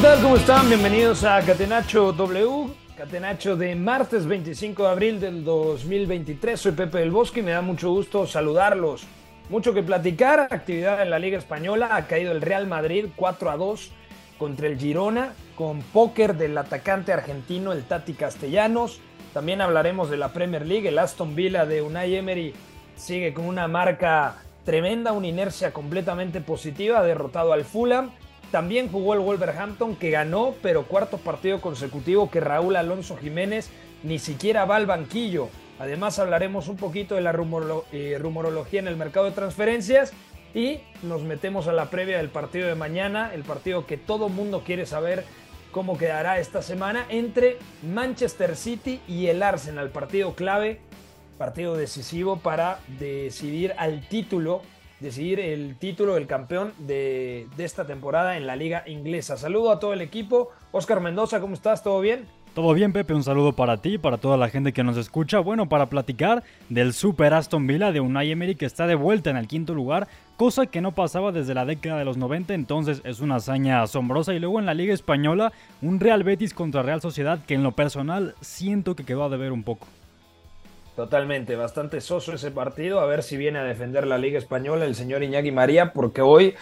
¿Qué? ¿Cómo están? Bienvenidos a Catenacho W, Catenacho de martes 25 de abril del 2023. Soy Pepe del Bosque y me da mucho gusto saludarlos. Mucho que platicar, actividad en la Liga Española, ha caído el Real Madrid 4 a 2 contra el Girona, con póker del atacante argentino, el Tati Castellanos. También hablaremos de la Premier League, el Aston Villa de Unai Emery sigue con una marca tremenda, una inercia completamente positiva, ha derrotado al Fulham. También jugó el Wolverhampton que ganó, pero cuarto partido consecutivo que Raúl Alonso Jiménez ni siquiera va al banquillo. Además hablaremos un poquito de la eh, rumorología en el mercado de transferencias y nos metemos a la previa del partido de mañana, el partido que todo mundo quiere saber cómo quedará esta semana entre Manchester City y el Arsenal, partido clave, partido decisivo para decidir al título decidir el título del campeón de, esta temporada en la liga inglesa. Saludo a todo el equipo. Oscar Mendoza, ¿cómo estás? ¿Todo bien? Todo bien, Pepe, un saludo para ti para toda la gente que nos escucha. Bueno, para platicar del Super Aston Villa de Unai Emery que está de vuelta en el quinto lugar, cosa que no pasaba desde la década de los 90, entonces es una hazaña asombrosa. Y luego en la Liga Española, un Real Betis contra Real Sociedad que en lo personal siento que quedó a deber un poco. Totalmente, bastante soso ese partido. A ver si viene a defender la Liga Española el señor Iñaki María, porque hoy,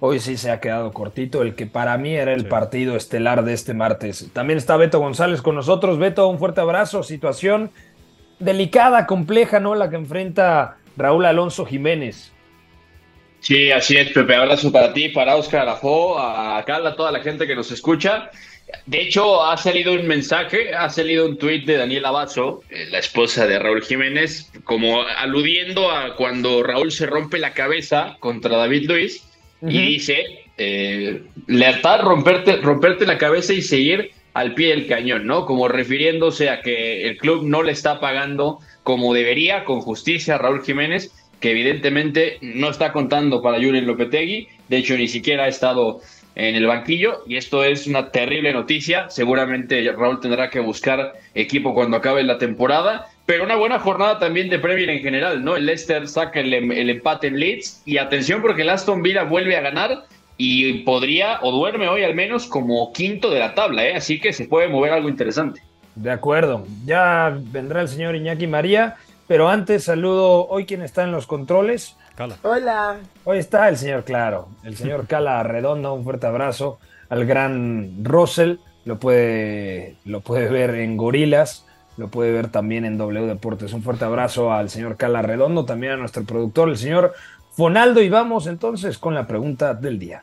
hoy sí se ha quedado cortito el que para mí era el sí. partido estelar de este martes. También está Beto González con nosotros. Beto, un fuerte abrazo. Situación delicada, compleja, ¿no? La que enfrenta Raúl Alonso Jiménez. Sí, así es, Pepe. Abrazo para ti, para Oscar Arajó, a Carla, a toda la gente que nos escucha. De hecho, ha salido un mensaje, ha salido un tuit de Daniela Basso, la esposa de Raúl Jiménez, como aludiendo a cuando Raúl se rompe la cabeza contra David Luis uh -huh. y dice, eh, lealtad, romperte, romperte la cabeza y seguir al pie del cañón, ¿no? Como refiriéndose a que el club no le está pagando como debería, con justicia, a Raúl Jiménez, que evidentemente no está contando para Julen Lopetegui, de hecho ni siquiera ha estado en el banquillo y esto es una terrible noticia. Seguramente Raúl tendrá que buscar equipo cuando acabe la temporada, pero una buena jornada también de Premier en general, ¿no? El Leicester saca el, el empate en Leeds y atención porque el Aston Villa vuelve a ganar y podría o duerme hoy al menos como quinto de la tabla, ¿eh? Así que se puede mover algo interesante. De acuerdo, ya vendrá el señor Iñaki María, pero antes saludo hoy quien está en los controles. Cala. Hola. Hoy está el señor Claro, el señor Cala Redondo, un fuerte abrazo al gran Russell, lo puede, lo puede ver en Gorilas, lo puede ver también en W Deportes. Un fuerte abrazo al señor Cala Redondo, también a nuestro productor, el señor Fonaldo, y vamos entonces con la pregunta del día.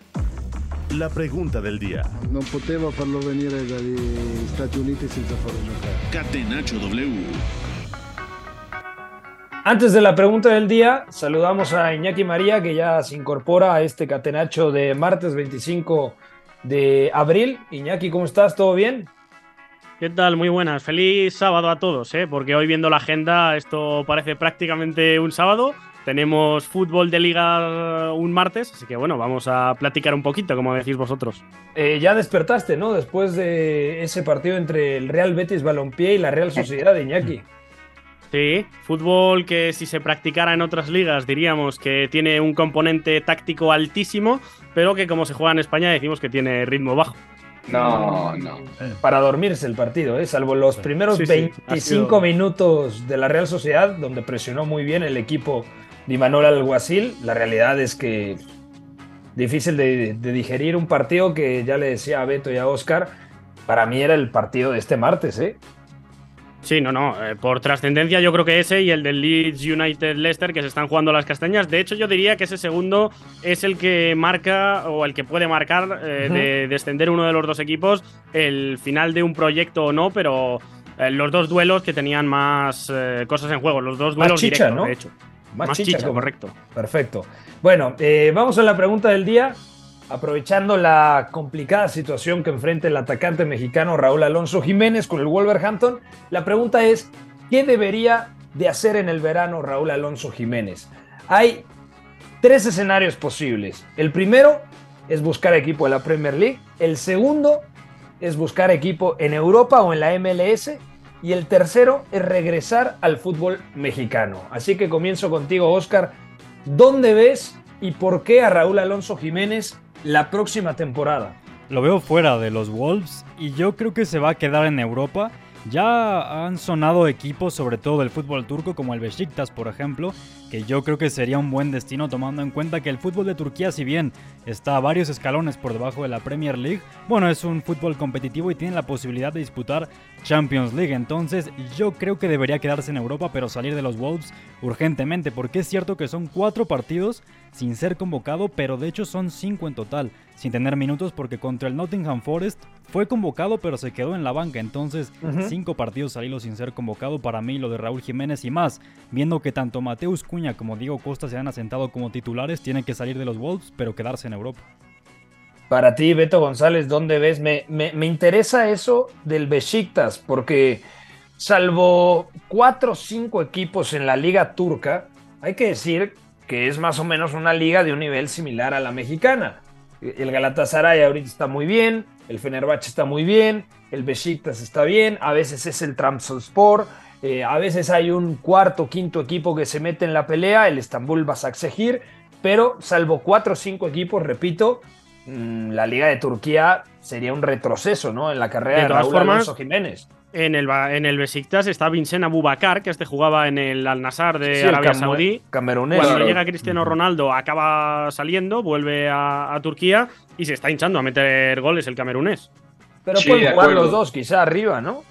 La pregunta del día. Non poteva farlo venire dagli Stati Uniti senza farlo giocare. Catenaccio W. Antes de la pregunta del día, saludamos a Iñaki María, que ya se incorpora a este catenacho de martes 25 de abril. Iñaki, ¿cómo estás? ¿Todo bien? ¿Qué tal? Muy buenas. Feliz sábado a todos, ¿eh? porque hoy viendo la agenda esto parece prácticamente un sábado. Tenemos fútbol de liga un martes, así que bueno, vamos a platicar un poquito, como decís vosotros. Eh, ya despertaste, ¿no? Después de ese partido entre el Real Betis Balompié y la Real Sociedad de Iñaki. Sí, fútbol que si se practicara en otras ligas diríamos que tiene un componente táctico altísimo, pero que como se juega en España decimos que tiene ritmo bajo. No, no. Para dormirse el partido, ¿eh? salvo los primeros Sí, sí, 25 ha sido- minutos de la Real Sociedad, donde presionó muy bien el equipo de Imanol Alguacil. La realidad es que difícil de, de digerir un partido que ya le decía a Beto y a Oscar, para mí era el partido de este martes, ¿eh? Sí, no, no. eh, por trascendencia, yo creo que ese y el del Leeds United Leicester que se están jugando las castañas. De hecho, yo diría que ese segundo es el que marca o el que puede marcar eh, de descender uno de los dos equipos el final de un proyecto o no, pero eh, los dos duelos que tenían más cosas en juego. Los dos Más duelos chicha, directos, ¿no? de hecho. Más, chicha, correcto. Perfecto. Bueno, eh, vamos a la pregunta del día. Aprovechando la complicada situación que enfrenta el atacante mexicano Raúl Alonso Jiménez con el Wolverhampton, la pregunta es, ¿qué debería de hacer en el verano Raúl Alonso Jiménez? Hay tres escenarios posibles. El primero es buscar equipo de la Premier League. El segundo es buscar equipo en Europa o en la MLS. Y el tercero es regresar al fútbol mexicano. Así que comienzo contigo, Oscar. ¿Dónde ves y por qué a Raúl Alonso Jiménez la próxima temporada? Lo veo fuera de los Wolves y yo creo que se va a quedar en Europa ya han sonado equipos, sobre todo del fútbol turco, como el Besiktas, por ejemplo, que yo creo que sería un buen destino tomando en cuenta que el fútbol de Turquía, si bien está a varios escalones por debajo de la Premier League, bueno, es un fútbol competitivo y tiene la posibilidad de disputar Champions League. Entonces, yo creo que debería quedarse en Europa, pero salir de los Wolves urgentemente, porque es cierto que son cuatro partidos sin ser convocado, pero de hecho son cinco en total sin tener minutos porque contra el Nottingham Forest fue convocado pero se quedó en la banca. Entonces, cinco partidos al hilo sin ser convocado para mí, lo de Raúl Jiménez y más. Viendo que tanto Mateus Como Diego Costa se han asentado como titulares, tienen que salir de los Wolves pero quedarse en Europa. Para ti, Beto González, ¿dónde ves? Me, me, interesa eso del Besiktas porque salvo cuatro o cinco equipos en la liga turca, hay que decir que es más o menos una liga de un nivel similar a la mexicana. El Galatasaray ahorita está muy bien, el Fenerbahce está muy bien, el Besiktas está bien, a veces es el Trabzonspor, eh, a veces hay un cuarto, quinto equipo que se mete en la pelea, el Estambul Basaksehir, pero salvo cuatro o cinco equipos, repito, mm, la Liga de Turquía sería un retroceso, ¿no? En la carrera de, Raúl Alonso Jiménez. En el, en el Besiktas está Vincent Abubakar, que este jugaba en el Al-Nassr de Arabia Saudí. Camerunés. Cuando llega Cristiano Ronaldo, acaba saliendo, vuelve a, Turquía y se está hinchando a meter goles el camerunés. Pero pueden jugar los dos, quizá arriba, ¿no?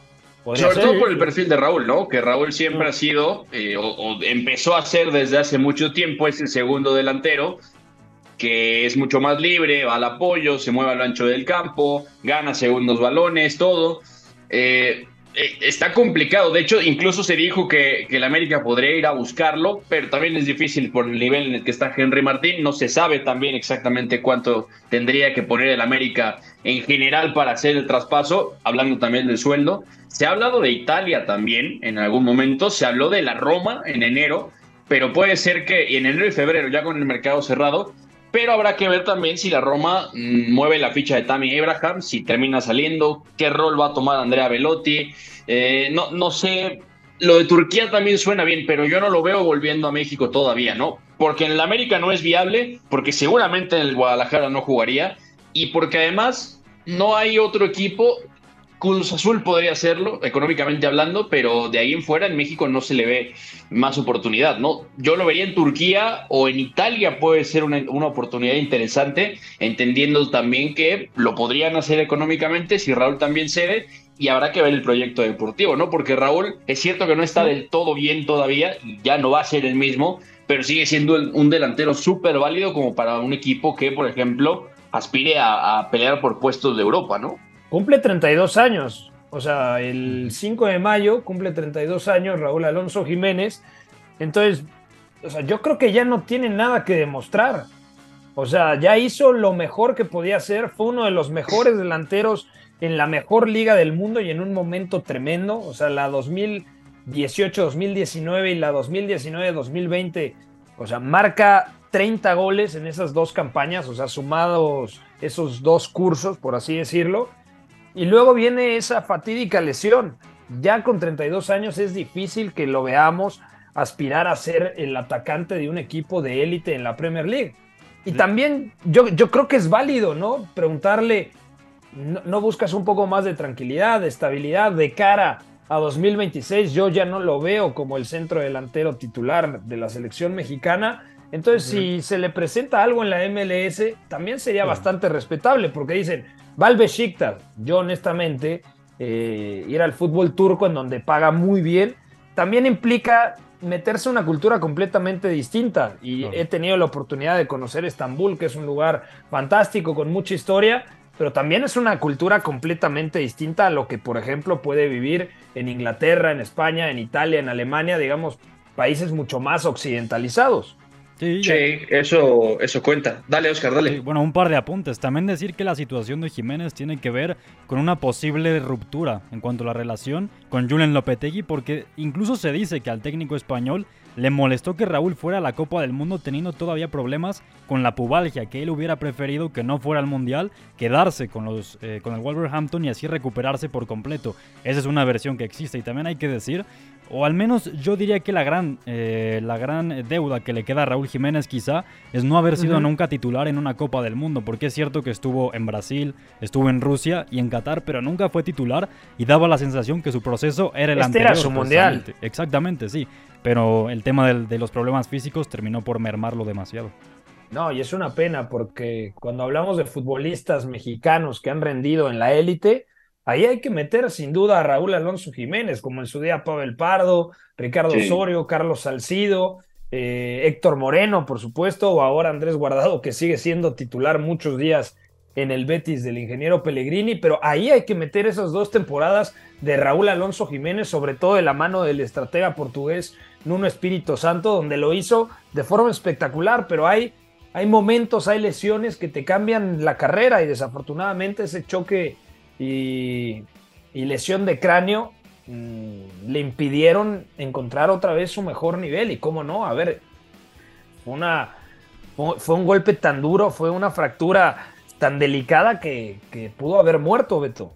Sobre todo por el perfil de Raúl, ¿no? Que Raúl siempre ha sido, eh, o, empezó a ser desde hace mucho tiempo, es el segundo delantero, que es mucho más libre, va al apoyo, se mueve a lo ancho del campo, gana segundos balones, todo. Eh, está complicado. De hecho, incluso se dijo que, que el América podría ir a buscarlo, pero también es difícil por el nivel en el que está Henry Martín. No se sabe también exactamente cuánto tendría que poner el América en general para hacer el traspaso, hablando también del sueldo. Se ha hablado de Italia también en algún momento, se habló de la Roma en enero, pero puede ser que en enero y febrero, ya con el mercado cerrado, pero habrá que ver también si la Roma mm, mueve la ficha de Tammy Abraham, si termina saliendo, qué rol va a tomar Andrea Velotti. Eh, no, no sé, lo de Turquía también suena bien, pero yo no lo veo volviendo a México todavía, ¿no? Porque en el América no es viable, porque seguramente en el Guadalajara no jugaría, y porque además no hay otro equipo Cruz Azul podría hacerlo, económicamente hablando, pero de ahí en fuera en México no se le ve más oportunidad, ¿no? Yo lo vería en Turquía o en Italia puede ser una, oportunidad interesante, entendiendo también que lo podrían hacer económicamente si Raúl también cede y habrá que ver el proyecto deportivo, ¿no? Porque Raúl es cierto que no está del todo bien todavía ya no va a ser el mismo, pero sigue siendo un delantero súper válido como para un equipo que, por ejemplo, aspire a pelear por puestos de Europa, ¿no? Cumple 32 años. O sea, el 5 de mayo cumple 32 años Raúl Alonso Jiménez. Entonces, o sea, yo creo que ya no tiene nada que demostrar. O sea, ya hizo lo mejor que podía hacer. Fue uno de los mejores delanteros en la mejor liga del mundo y en un momento tremendo. O sea, la 2018-2019 y la 2019-2020. O sea, marca 30 goles en esas dos campañas. O sea, sumados esos dos cursos, por así decirlo. Y luego viene esa fatídica lesión. Ya con 32 años es difícil que lo veamos aspirar a ser el atacante de un equipo de élite en la Premier League. Y también yo, yo creo que es válido, ¿no? Preguntarle, ¿no, buscas un poco más de tranquilidad, de estabilidad de cara a 2026? Yo ya no lo veo como el centro delantero titular de la selección mexicana. Entonces, si se le presenta algo en la MLS, también sería bastante respetable, porque dicen, Valve Shiktar, yo honestamente, eh, ir al fútbol turco en donde paga muy bien, también implica meterse en una cultura completamente distinta. Y he tenido la oportunidad de conocer Estambul, que es un lugar fantástico, con mucha historia, pero también es una cultura completamente distinta a lo que, por ejemplo, puede vivir en Inglaterra, en España, en Italia, en Alemania, digamos, países mucho más occidentalizados. Sí, eso, eso cuenta. Dale, Oscar, dale. bueno, un par de apuntes. También decir que la situación de Jiménez tiene que ver con una posible ruptura en cuanto a la relación con Julen Lopetegui, porque incluso se dice que al técnico español le molestó que Raúl fuera a la Copa del Mundo teniendo todavía problemas con la pubalgia, que él hubiera preferido que no fuera al Mundial, quedarse con, los, eh, con el Wolverhampton y así recuperarse por completo. Esa es una versión que existe y también hay que decir o al menos yo diría que la gran, eh, la gran deuda que le queda a Raúl Jiménez quizá es no haber sido nunca titular en una Copa del Mundo, porque es cierto que estuvo en Brasil, estuvo en Rusia y en Qatar, pero nunca fue titular y daba la sensación que su proceso era el este anterior. Era su mundial. Exactamente, sí, pero el tema de los problemas físicos terminó por mermarlo demasiado. No, y es una pena porque cuando hablamos de futbolistas mexicanos que han rendido en la élite, Ahí hay que meter sin duda a Raúl Alonso Jiménez, como en su día Pavel Pardo, Ricardo Osorio, Carlos Salcido, eh, Héctor Moreno, por supuesto, o ahora Andrés Guardado, que sigue siendo titular muchos días en el Betis del ingeniero Pellegrini, pero ahí hay que meter esas dos temporadas de Raúl Alonso Jiménez, sobre todo de la mano del estratega portugués Nuno Espíritu Santo, donde lo hizo de forma espectacular, pero hay, hay momentos, hay lesiones que te cambian la carrera y desafortunadamente ese choque y, lesión de cráneo mm, le impidieron encontrar otra vez su mejor nivel. Y cómo no, a ver, una, fue un golpe tan duro, fue una fractura tan delicada que, pudo haber muerto, Beto.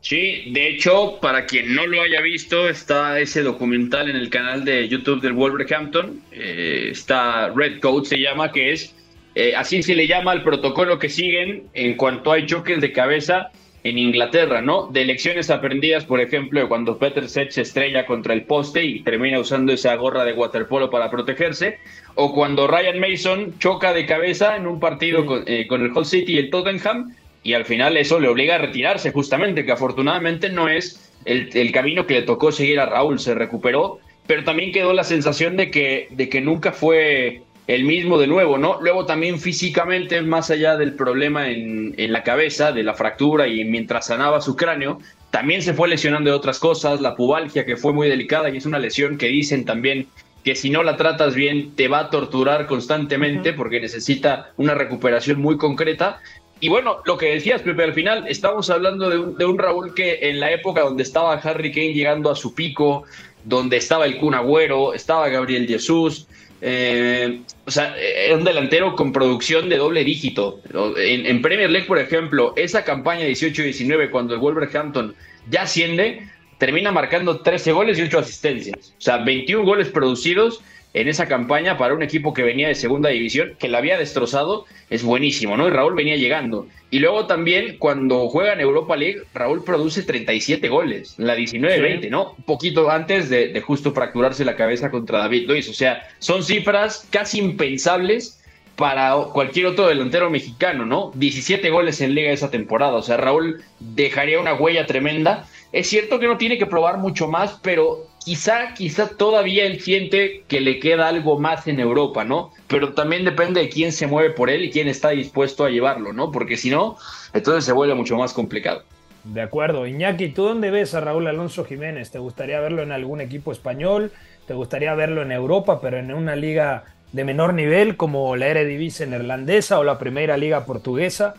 Sí, de hecho, para quien no lo haya visto, está ese documental en el canal de YouTube del Wolverhampton. Eh, está Red Coat, se llama, que es, eh, así se le llama el protocolo que siguen en cuanto hay choques de cabeza en Inglaterra, ¿no? De lecciones aprendidas, por ejemplo, cuando Peter Sech se estrella contra el poste y termina usando esa gorra de waterpolo para protegerse, o cuando Ryan Mason choca de cabeza en un partido eh, con, el Hull City y el Tottenham, y al final eso le obliga a retirarse, justamente, que afortunadamente no es el, el camino que le tocó seguir a Raúl, se recuperó, pero también quedó la sensación de que, de que nunca fue el mismo de nuevo, ¿no? Luego también físicamente, más allá del problema en, la cabeza, de la fractura y mientras sanaba su cráneo, también se fue lesionando de otras cosas, la pubalgia que fue muy delicada y es una lesión que dicen también que si no la tratas bien te va a torturar constantemente porque necesita una recuperación muy concreta. Y bueno, lo que decías, Pepe, al final estamos hablando de un, de un Raúl que en la época donde estaba Harry Kane llegando a su pico, donde estaba el Kun Agüero, estaba Gabriel Jesús, eh, o sea, era un delantero con producción de doble dígito. En, Premier League, por ejemplo, esa campaña 18-19, cuando el Wolverhampton ya asciende, termina marcando 13 goles y 8 asistencias. O sea, 21 goles producidos en esa campaña para un equipo que venía de segunda división, que la había destrozado, es buenísimo, ¿no? Y Raúl venía llegando. Y luego también cuando juega en Europa League, Raúl produce 37 goles, la 19-20, ¿no? Un poquito antes de, justo fracturarse la cabeza contra David Luis. O sea, son cifras casi impensables para cualquier otro delantero mexicano, ¿no? 17 goles en liga esa temporada. O sea, Raúl dejaría una huella tremenda. Es cierto que no tiene que probar mucho más, pero quizá, quizá todavía él siente que le queda algo más en Europa, ¿no? Pero también depende de quién se mueve por él y quién está dispuesto a llevarlo, ¿no? Porque si no, entonces se vuelve mucho más complicado. De acuerdo. Iñaki, ¿tú dónde ves a Raúl Alonso Jiménez? ¿Te gustaría verlo en algún equipo español? ¿Te gustaría verlo en Europa, pero en una liga de menor nivel como la Eredivisie neerlandesa o la Primera Liga portuguesa?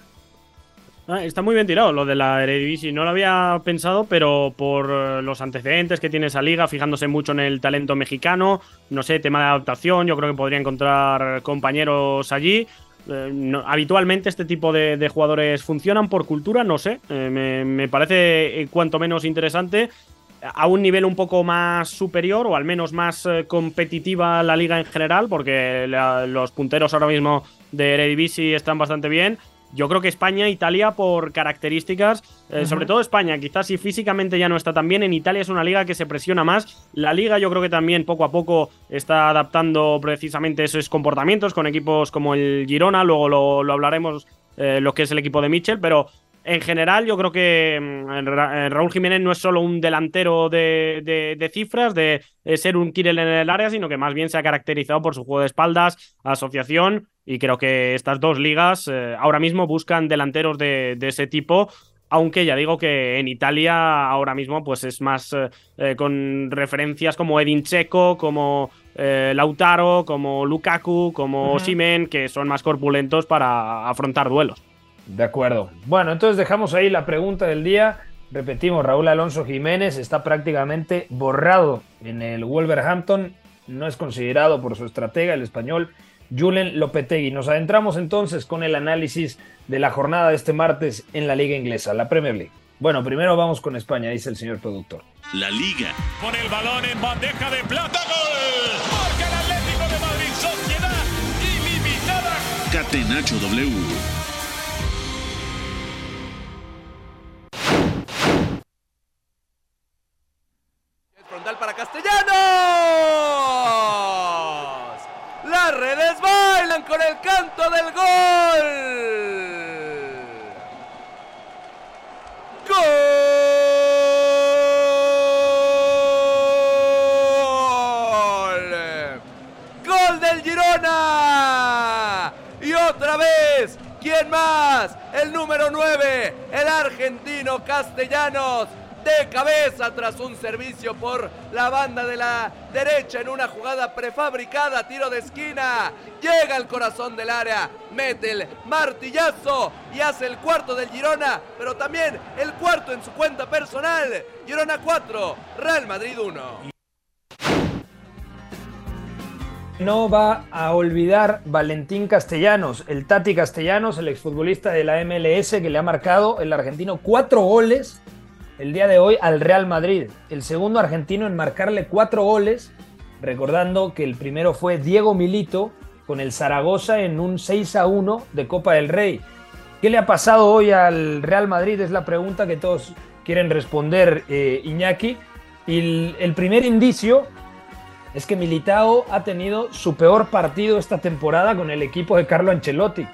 Ah, está muy bien tirado lo de la Eredivisie. No lo había pensado, pero por eh, los antecedentes que tiene esa liga, fijándose mucho en el talento mexicano, no sé, tema de adaptación, yo creo que podría encontrar compañeros allí. Eh, habitualmente este tipo de, jugadores funcionan por cultura, no sé. Eh, me, parece cuanto menos interesante. A un nivel un poco más superior o al menos más competitiva la liga en general, porque los punteros ahora mismo de Eredivisie están bastante bien yo creo que España, Italia, por características, eh, sobre todo España, quizás si físicamente ya no está tan bien, en Italia es una liga que se presiona más. La liga yo creo que también poco a poco está adaptando precisamente esos comportamientos con equipos como el Girona, luego lo, hablaremos eh, lo que es el equipo de Mitchell, pero en general, yo creo que mm, Raúl Jiménez no es solo un delantero de, cifras, de, ser un Kirel en el área, sino que más bien se ha caracterizado por su juego de espaldas, asociación, y creo que estas dos ligas eh, ahora mismo buscan delanteros de, ese tipo aunque ya digo que en Italia ahora mismo pues es más eh, eh, con referencias como Edin Checo, como eh, Lautaro, como Lukaku, como Simen, que son más corpulentos para afrontar duelos. De acuerdo. Bueno, entonces dejamos ahí la pregunta del día. Repetimos, Raúl Alonso Jiménez está prácticamente borrado en el Wolverhampton. No es considerado por su estratega, el español Julen Lopetegui. Nos adentramos entonces con el análisis de la jornada de este martes en la Liga Inglesa, la Premier League. Bueno, primero vamos con España, dice el señor productor. La Liga. Con el balón en bandeja de plata, gol. Marca el Atlético de Madrid, sociedad ilimitada. Catenacho W. Frontal para Castellanos. Redes bailan con el canto del gol. ¡Gol! ¡Gol del Girona! Y otra vez, ¿quién más? El número 9, el argentino Castellanos de cabeza tras un servicio por la banda de la derecha en una jugada prefabricada, tiro de esquina, llega al corazón del área, mete el martillazo y hace el cuarto del Girona, pero también el cuarto en su cuenta personal. Girona 4, Real Madrid 1. No va a olvidar Valentín Castellanos, el Tati Castellanos, el exfutbolista de la MLS que le ha marcado el argentino cuatro goles el día de hoy al Real Madrid, el segundo argentino en marcarle cuatro goles, recordando que el primero fue Diego Milito con el Zaragoza en un 6 a 1 de Copa del Rey. ¿Qué le ha pasado hoy al Real Madrid? Es la pregunta que todos quieren responder, eh, Iñaki. Y el, el primer indicio es que Militao ha tenido su peor partido esta temporada con el equipo de Carlo Ancelotti.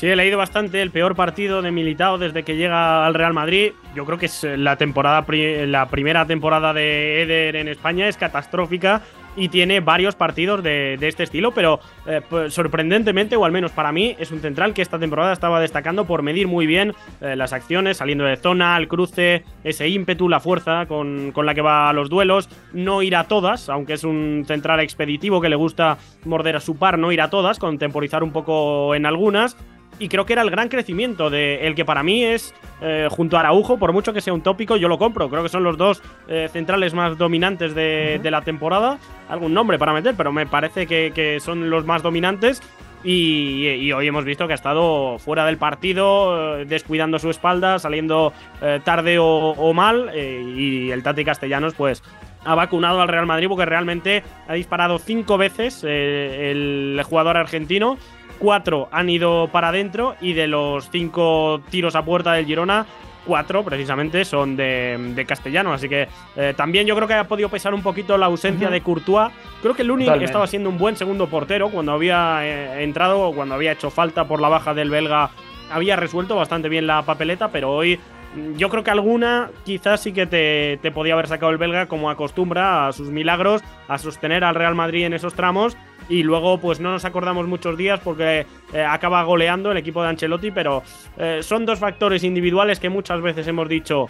Sí, he leído bastante el peor partido de Militao desde que llega al Real Madrid. Yo creo que es la temporada la primera temporada de Eder en España es catastrófica y tiene varios partidos de, este estilo, pero eh, pues, sorprendentemente, o al menos para mí, es un central que esta temporada estaba destacando por medir muy bien eh, las acciones, saliendo de zona, el cruce, ese ímpetu, la fuerza con, con, la que va a los duelos, no ir a todas, aunque es un central expeditivo que le gusta morder a su par, no ir a todas, contemporizar un poco en algunas, y creo que era el gran crecimiento de el que para mí es eh, junto a Araujo, por mucho que sea un tópico, yo lo compro. Creo que son los dos eh, centrales más dominantes de, la temporada. Algún nombre para meter, pero me parece que, son los más dominantes. Y, hoy hemos visto que ha estado fuera del partido, eh, descuidando su espalda, saliendo tarde o, mal. y el Tati Castellanos, pues ha vacunado al Real Madrid porque realmente ha disparado cinco veces el jugador argentino cuatro han ido para adentro y de los cinco tiros a puerta del Girona, cuatro precisamente son de, castellano. Así que eh, también yo creo que ha podido pesar un poquito la ausencia de Courtois. Creo que Lunin estaba siendo un buen segundo portero cuando había eh, entrado o cuando había hecho falta por la baja del belga. Había resuelto bastante bien la papeleta, pero hoy yo creo que alguna quizás sí que te, te podía haber sacado el belga como acostumbra a sus milagros, a sostener al Real Madrid en esos tramos y luego pues no nos acordamos muchos días porque eh, acaba goleando el equipo de Ancelotti, pero eh, son dos factores individuales que muchas veces hemos dicho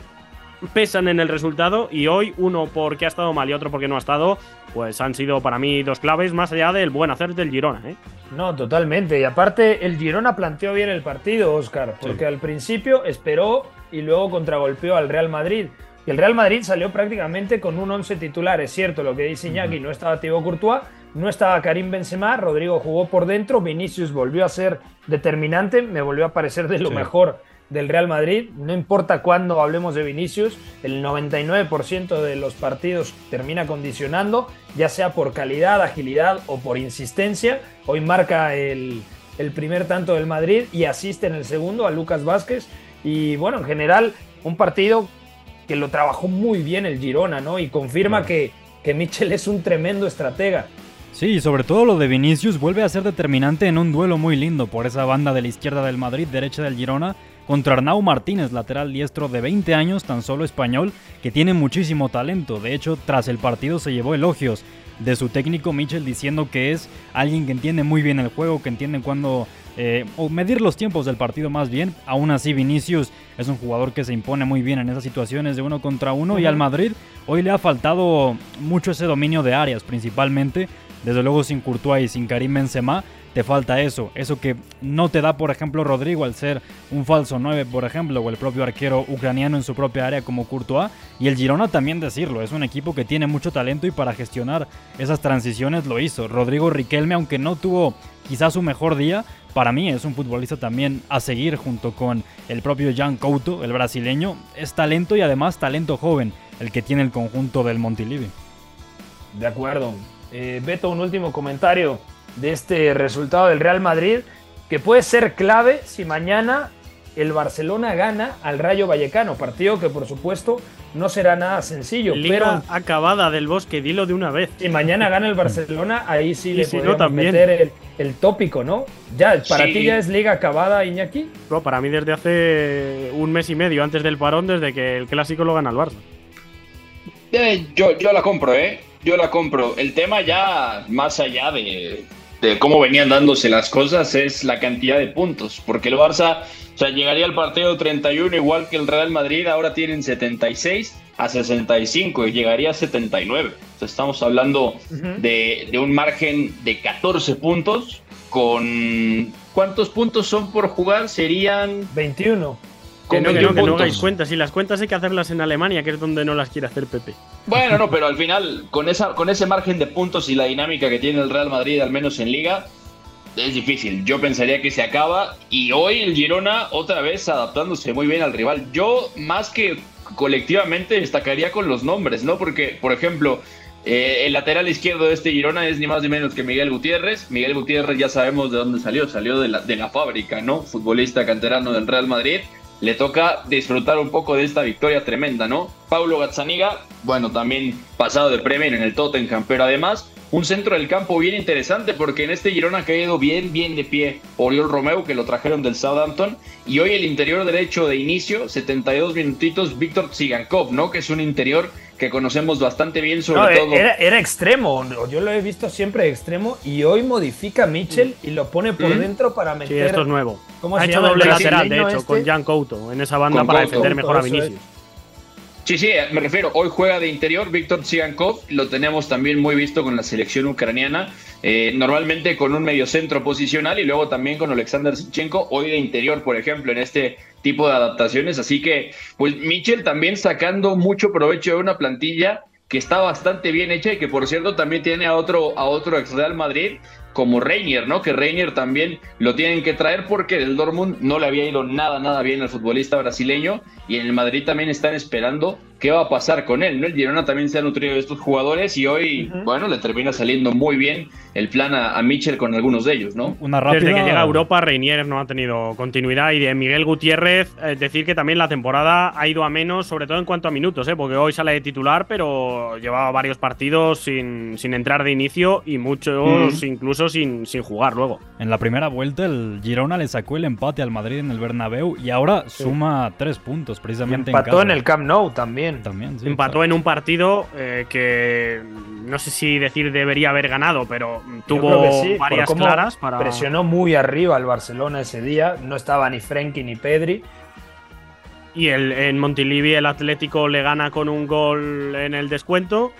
pesan en el resultado y hoy uno porque ha estado mal y otro porque no ha estado, pues han sido para mí dos claves más allá del buen hacer del Girona. ¿eh? No, totalmente. Y aparte el Girona planteó bien el partido, Oscar, porque al principio esperó y luego contragolpeó al Real Madrid. Y el Real Madrid salió prácticamente con un 11 titular, es cierto lo que dice Iñaki, no estaba Thibaut Courtois, no estaba Karim Benzema, Rodrigo jugó por dentro, Vinicius volvió a ser determinante, me volvió a parecer de lo mejor del Real Madrid. No importa cuándo hablemos de Vinicius, el 99% de los partidos termina condicionando, ya sea por calidad, agilidad o por insistencia. Hoy marca el, primer tanto del Madrid y asiste en el segundo a Lucas Vázquez. Y bueno, en general, un partido que lo trabajó muy bien el Girona, ¿no? Y confirma que, que Michel es un tremendo estratega. Sí, sobre todo lo de Vinicius vuelve a ser determinante en un duelo muy lindo por esa banda de la izquierda del Madrid, derecha del Girona, contra Arnau Martínez, lateral diestro de 20 años, tan solo español, que tiene muchísimo talento. De hecho, tras el partido se llevó elogios de su técnico Mitchell diciendo que es alguien que entiende muy bien el juego, que entiende cuándo eh, o medir los tiempos del partido más bien. Aún así, Vinicius es un jugador que se impone muy bien en esas situaciones de uno contra uno. Y al Madrid hoy le ha faltado mucho ese dominio de áreas, principalmente. Desde luego sin Courtois y sin Karim Benzema te falta eso, eso que no te da, por ejemplo, Rodrigo al ser un falso 9, por ejemplo, o el propio arquero ucraniano en su propia área como Courtois, y el Girona también decirlo, es un equipo que tiene mucho talento y para gestionar esas transiciones lo hizo. Rodrigo Riquelme, aunque no tuvo quizás su mejor día, para mí es un futbolista también a seguir junto con el propio Jan Couto, el brasileño, es talento y además talento joven el que tiene el conjunto del Montilivi. De acuerdo. Eh, Beto, un último comentario de este resultado del Real Madrid, que puede ser clave si mañana el Barcelona gana al Rayo Vallecano, partido que por supuesto no será nada sencillo. Liga acabada del bosque, dilo de una vez. Si mañana gana el Barcelona, ahí sí le podemos meter el, tópico, ¿no? Ya, ¿para ti ya es liga acabada, Iñaki? No, para mí desde hace un mes y medio, antes del parón, desde que el clásico lo gana el Barça. Eh, yo, yo la compro, ¿eh? Yo la compro. El tema ya, más allá de, de cómo venían dándose las cosas es la cantidad de puntos, porque el Barça, o sea, llegaría al partido 31 igual que el Real Madrid, ahora tienen 76 a 65 y llegaría a 79. estamos hablando de, de, un margen de 14 puntos con... ¿Cuántos puntos son por jugar? Serían... 21. Que no, que no, que no hagáis cuentas. Y las cuentas hay que hacerlas en Alemania, que es donde no las quiere hacer Pepe. Bueno, no, pero al final, con, esa, con ese margen de puntos y la dinámica que tiene el Real Madrid, al menos en Liga, es difícil. Yo pensaría que se acaba. Y hoy el Girona, otra vez adaptándose muy bien al rival. Yo, más que colectivamente, destacaría con los nombres, ¿no? Porque, por ejemplo, eh, el lateral izquierdo de este Girona es ni más ni menos que Miguel Gutiérrez. Miguel Gutiérrez ya sabemos de dónde salió, salió de la, de la fábrica, ¿no? Futbolista canterano del Real Madrid le toca disfrutar un poco de esta victoria tremenda, ¿no? Paulo Gazzaniga, bueno, también pasado de Premier en el Tottenham, pero además un centro del campo bien interesante porque en este Girona ha caído bien, bien de pie Oriol Romeo, que lo trajeron del Southampton, y hoy el interior derecho de inicio, 72 minutitos, Víctor Tsigankov, ¿no? Que es un interior que conocemos bastante bien, sobre todo. Era, extremo, yo lo he visto siempre extremo y hoy modifica a Mitchell y lo pone por dentro para meter. Sí, esto es nuevo. ha hecho doble lateral, de hecho, con este? Jan Couto en esa banda para defender mejor a Vinicius. Sí, sí, me refiero, hoy juega de interior Víctor Tsigankov, lo tenemos también muy visto con la selección ucraniana, eh, normalmente con un mediocentro posicional y luego también con Alexander Zinchenko, hoy de interior, por ejemplo, en este tipo de adaptaciones. Así que, pues Mitchell también sacando mucho provecho de una plantilla que está bastante bien hecha y que por cierto también tiene a otro, a otro ex Real Madrid como Reinier, ¿no? Que Reinier también lo tienen que traer porque del Dortmund no le había ido nada, nada bien al futbolista brasileño y en el Madrid también están esperando qué va a pasar con él, ¿no? El Girona también se ha nutrido de estos jugadores y hoy, bueno, le termina saliendo muy bien el plan a, a Mitchell con algunos de ellos, ¿no? Una rápida... Desde que llega a Europa, Reinier no ha tenido continuidad y de Miguel Gutiérrez, es decir que también la temporada ha ido a menos, sobre todo en cuanto a minutos, ¿eh? Porque hoy sale de titular, pero llevaba varios partidos sin, sin entrar de inicio y muchos incluso sin, sin jugar luego. En la primera vuelta el Girona le sacó el empate al Madrid en el Bernabéu y ahora suma tres puntos precisamente. Empató en, el Camp Nou también. también Empató en un partido eh, que no sé si decir debería haber ganado, pero tuvo varias claras para... Presionó muy arriba al Barcelona ese día, no estaba ni Frenkie ni Pedri. Y el, en Montilivi el Atlético le gana con un gol en el descuento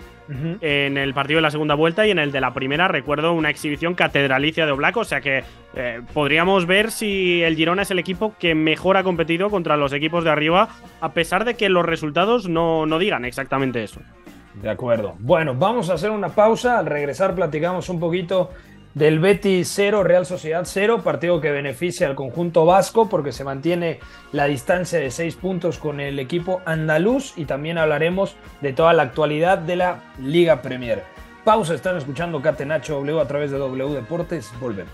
en el partido de la segunda vuelta y en el de la primera recuerdo una exhibición catedralicia de Oblak, o sea que eh, podríamos ver si el Girona es el equipo que mejor ha competido contra los equipos de arriba, a pesar de que los resultados no, no digan exactamente eso. De acuerdo. Bueno, vamos a hacer una pausa. Al regresar platicamos un poquito del Betis 0, Real Sociedad 0, partido que beneficia al conjunto vasco porque se mantiene la distancia de 6 puntos con el equipo andaluz y también hablaremos de toda la actualidad de la Liga Premier. Pausa, están escuchando Catenacho W a través de W Deportes, volvemos.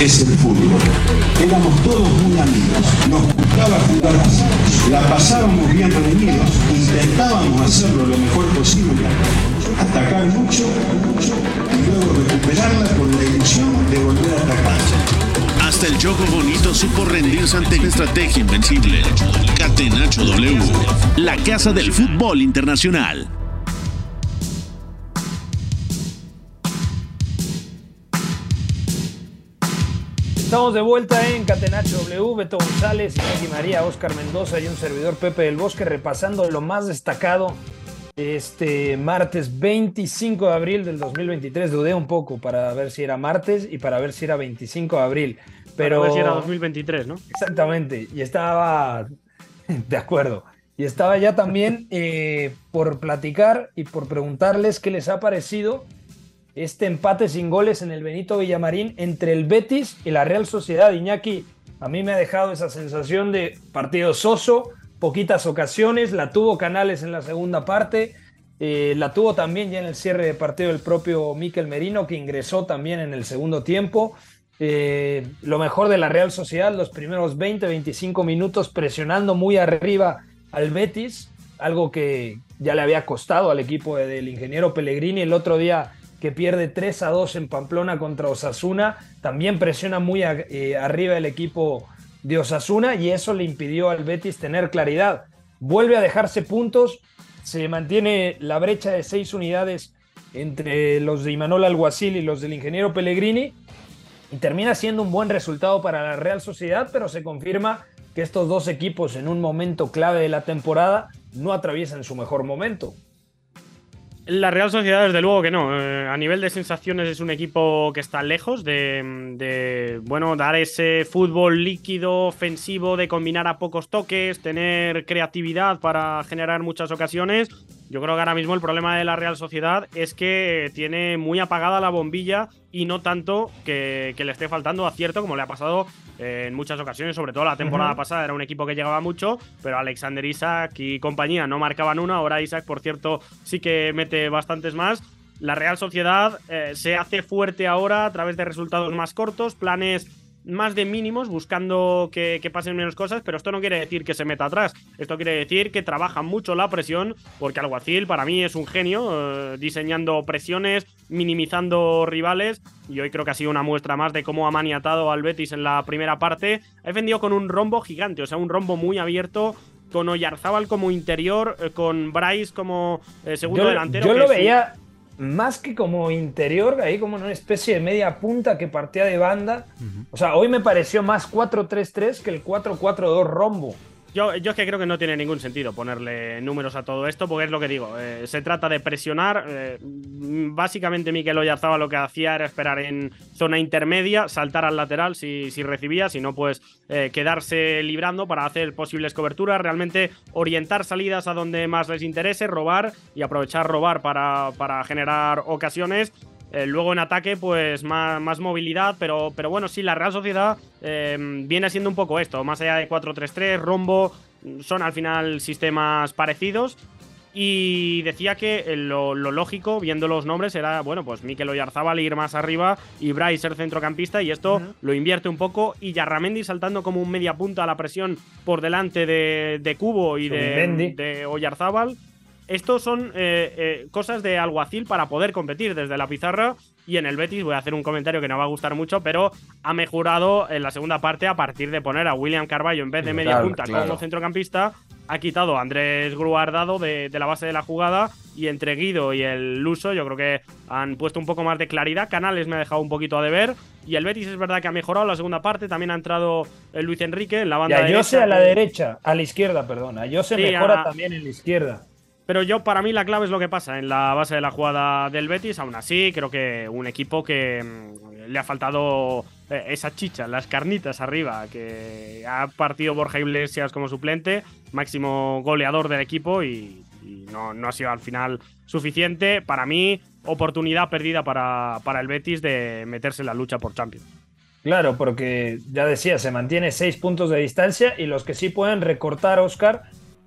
Es el fútbol. Éramos todos muy amigos, nos gustaba jugar así, la pasábamos bien reunidos, intentábamos hacerlo lo mejor posible, atacar mucho, mucho y luego recuperarla con la ilusión de volver a atacar. Hasta el Choco Bonito supo rendirse ante una estrategia invencible. Catenacho W, la casa del fútbol internacional. Estamos de vuelta en Catenacho W, Beto González, Iñaki María, Oscar Mendoza y un servidor Pepe del Bosque repasando lo más destacado este martes 25 de abril del 2023. Dudé un poco para ver si era martes y para ver si era 25 de abril. Pero... Para ver si era 2023, ¿no? Exactamente, y estaba de acuerdo. Y estaba ya también eh, por platicar y por preguntarles qué les ha parecido este empate sin goles en el Benito Villamarín entre el Betis y la Real Sociedad. Iñaki, a mí me ha dejado esa sensación de partido soso, poquitas ocasiones, la tuvo Canales en la segunda parte, eh, la tuvo también ya en el cierre de partido el propio Miquel Merino, que ingresó también en el segundo tiempo. Eh, lo mejor de la Real Sociedad, los primeros 20, 25 minutos presionando muy arriba al Betis, algo que ya le había costado al equipo del ingeniero Pellegrini el otro día que pierde 3 a 2 en Pamplona contra Osasuna, también presiona muy eh, arriba el equipo de Osasuna y eso le impidió al Betis tener claridad. Vuelve a dejarse puntos, se mantiene la brecha de seis unidades entre los de Imanol Alguacil y los del ingeniero Pellegrini y termina siendo un buen resultado para la Real Sociedad, pero se confirma que estos dos equipos en un momento clave de la temporada no atraviesan su mejor momento. La Real Sociedad, desde luego que no. Eh, a nivel de sensaciones es un equipo que está lejos de, de, bueno, dar ese fútbol líquido, ofensivo, de combinar a pocos toques, tener creatividad para generar muchas ocasiones. Yo creo que ahora mismo el problema de la Real Sociedad es que tiene muy apagada la bombilla y no tanto que, le esté faltando acierto como le ha pasado en muchas ocasiones, sobre todo la temporada pasada era un equipo que llegaba mucho, pero Alexander Isaac y compañía no marcaban una, ahora Isaac por cierto sí que mete bastantes más. La Real Sociedad eh, se hace fuerte ahora a través de resultados más cortos, planes más de mínimos, buscando que, pasen menos cosas, pero esto no quiere decir que se meta atrás. Esto quiere decir que trabaja mucho la presión, porque Alguacil para mí es un genio, eh, diseñando presiones, minimizando rivales, y hoy creo que ha sido una muestra más de cómo ha maniatado al Betis en la primera parte. Ha defendido con un rombo gigante, o sea, un rombo muy abierto, con Oyarzábal como interior, eh, con Bryce como eh, segundo delantero. Yo lo veía más que como interior, ahí como una especie de media punta que partía de banda. O sea, hoy me pareció más 4-3-3 que el 4-4-2 rombo. Yo, es que creo que no tiene ningún sentido ponerle números a todo esto, porque es lo que digo. Eh, se trata de presionar. Eh, básicamente, Miquel Oyarzaba lo que hacía era esperar en zona intermedia, saltar al lateral si, si recibía, si no, pues eh, quedarse librando para hacer posibles coberturas. Realmente orientar salidas a donde más les interese, robar y aprovechar robar para, para generar ocasiones. Eh, luego en ataque, pues más, movilidad, pero, pero bueno, sí, la Real Sociedad eh, viene siendo un poco esto, más allá de 4-3-3, rombo, son al final sistemas parecidos. Y decía que lo, lógico, viendo los nombres, era, bueno, pues Mikel Oyarzábal ir más arriba y Bryce ser centrocampista, y esto lo invierte un poco. Y Yarramendi saltando como un media punta a la presión por delante de, Cubo y de, de Oyarzábal. Estos son eh, eh, cosas de alguacil para poder competir desde la pizarra. Y en el Betis voy a hacer un comentario que no va a gustar mucho, pero ha mejorado en la segunda parte a partir de poner a William Carballo en vez de media punta como centrocampista. Ha quitado a Andrés Gruardado de, de, la base de la jugada y entre Guido y el Luso yo creo que han puesto un poco más de claridad. Canales me ha dejado un poquito a deber. Y el Betis es verdad que ha mejorado la segunda parte. También ha entrado el Luis Enrique en la banda. Y a Jose a la derecha, a la izquierda, perdón. A Jose mejora también en la izquierda. Pero yo, para mí, la clave es lo que pasa en la base de la jugada del Betis. Aún así, creo que un equipo que mm, le ha faltado eh, esa chicha, las carnitas arriba, que ha partido Borja Iglesias como suplente, máximo goleador del equipo y, no, ha sido al final suficiente. Para mí, oportunidad perdida para, para el Betis de meterse en la lucha por Champions. Claro, porque ya decía, se mantiene seis puntos de distancia y los que sí pueden recortar, Oscar,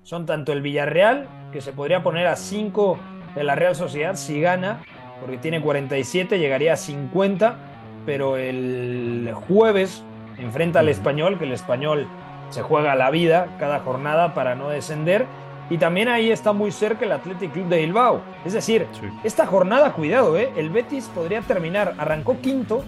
son tanto el Villarreal, que se podría poner a 5 de la Real Sociedad si gana, porque tiene 47, llegaría a 50, pero el jueves enfrenta al español, que el español se juega la vida cada jornada para no descender. Y también ahí está muy cerca el Athletic Club de Bilbao. Es decir, esta jornada, cuidado, ¿eh? el Betis podría terminar, arrancó quinto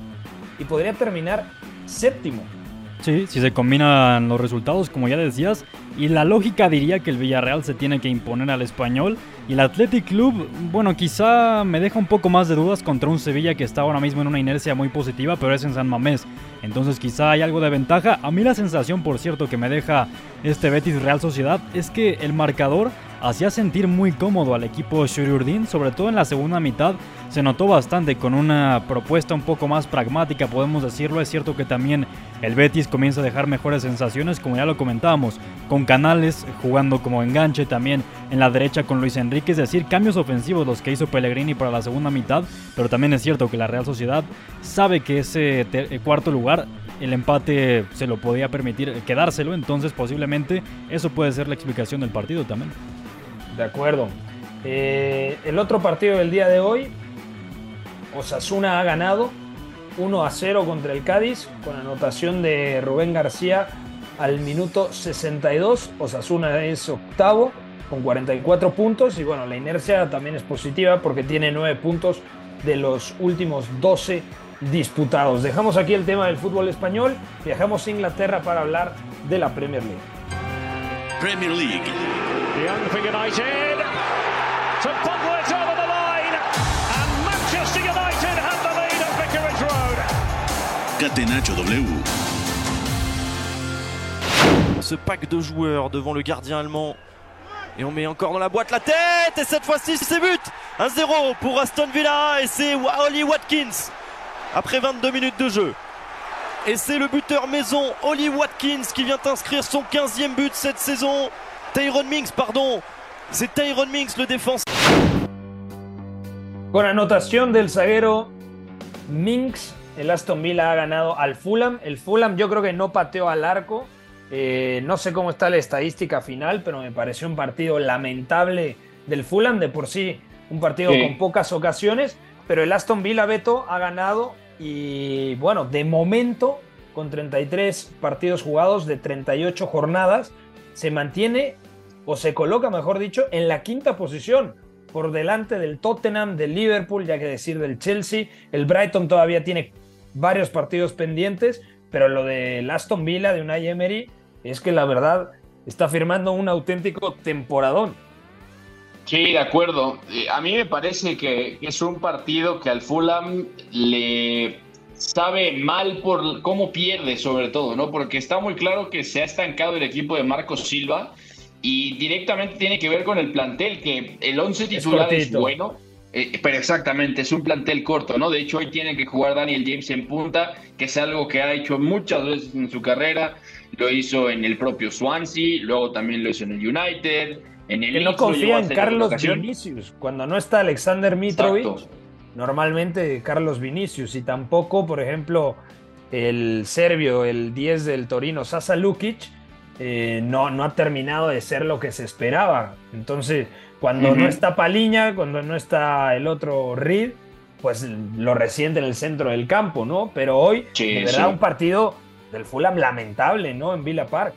y podría terminar séptimo. Sí, si se combinan los resultados, como ya decías, y la lógica diría que el Villarreal se tiene que imponer al español. Y el Athletic Club, bueno, quizá me deja un poco más de dudas contra un Sevilla que está ahora mismo en una inercia muy positiva, pero es en San Mamés. Entonces quizá hay algo de ventaja. A mí la sensación, por cierto, que me deja este Betis Real Sociedad es que el marcador hacía sentir muy cómodo al equipo Shuriurdin, sobre todo en la segunda mitad. Se notó bastante con una propuesta un poco más pragmática, podemos decirlo. Es cierto que también el Betis comienza a dejar mejores sensaciones, como ya lo comentábamos, con Canales jugando como enganche también en la derecha con Luis Enrique, es decir, cambios ofensivos los que hizo Pellegrini para la segunda mitad, pero también es cierto que la Real Sociedad sabe que ese cuarto lugar el empate se lo podía permitir quedárselo, entonces posiblemente eso puede ser la explicación del partido también. De acuerdo. Eh, el otro partido del día de hoy, Osasuna ha ganado 1 a 0 contra el Cádiz con anotación de Rubén García al minuto 62. Osasuna es octavo con 44 puntos y bueno, la inercia también es positiva porque tiene 9 puntos de los últimos 12 disputados. Dejamos aquí el tema del fútbol español, viajamos a Inglaterra para hablar de la Premier League. Premier League. The Catenaccio W. Ce pack de joueurs devant le gardien allemand. Et on met encore dans la boîte la tête. Et cette fois-ci, c'est but. 1-0 pour Aston Villa. Et c'est Oli Watkins. Après 22 minutes de jeu. Et c'est le buteur maison, Oli Watkins, qui vient inscrire son 15e but cette saison. Tyron Minks, pardon. C'est Tyron Minks, le défenseur. Con anotación del zaguero Minks, el Aston Villa ha ganado al Fulham. El Fulham yo creo que no pateó al arco. Eh, no sé cómo está la estadística final, pero me pareció un partido lamentable del Fulham. De por sí, un partido Sí. con pocas ocasiones. Pero el Aston Villa, Beto, ha ganado y bueno, de momento, con 33 partidos jugados de 38 jornadas, se mantiene o se coloca, mejor dicho, en la quinta posición, por delante del Tottenham, del Liverpool, ya que decir del Chelsea. El Brighton todavía tiene varios partidos pendientes, pero lo del Aston Villa, de Unai Emery, es que la verdad está firmando un auténtico temporadón. Sí, de acuerdo. Eh, A mí me parece que es un partido que al Fulham le sabe mal por cómo pierde, sobre todo, ¿no? Porque está muy claro que se ha estancado el equipo de Marcos Silva y directamente tiene que ver con el plantel, que el 11 titular es, bueno, eh, pero exactamente, es un plantel corto, ¿no? De hecho, hoy tiene que jugar Daniel James en punta, que es algo que ha hecho muchas veces en su carrera. Lo hizo en el propio Swansea, luego también lo hizo en el United. En el Que no confía en Carlos. Vinicius. Cuando no está Alexander Mitrovic, Exacto. normalmente Carlos Vinicius y tampoco, por ejemplo, el serbio, el 10 del Torino, Sasa Lukic, eh, no, no ha terminado de ser lo que se esperaba. Entonces, cuando Ujú. no está Paliña, cuando no está el otro Reed, pues lo resiente en el centro del campo, ¿no? Pero hoy, Sí, de verdad, sí. un partido del Fulham lamentable, ¿no? En Villa Park.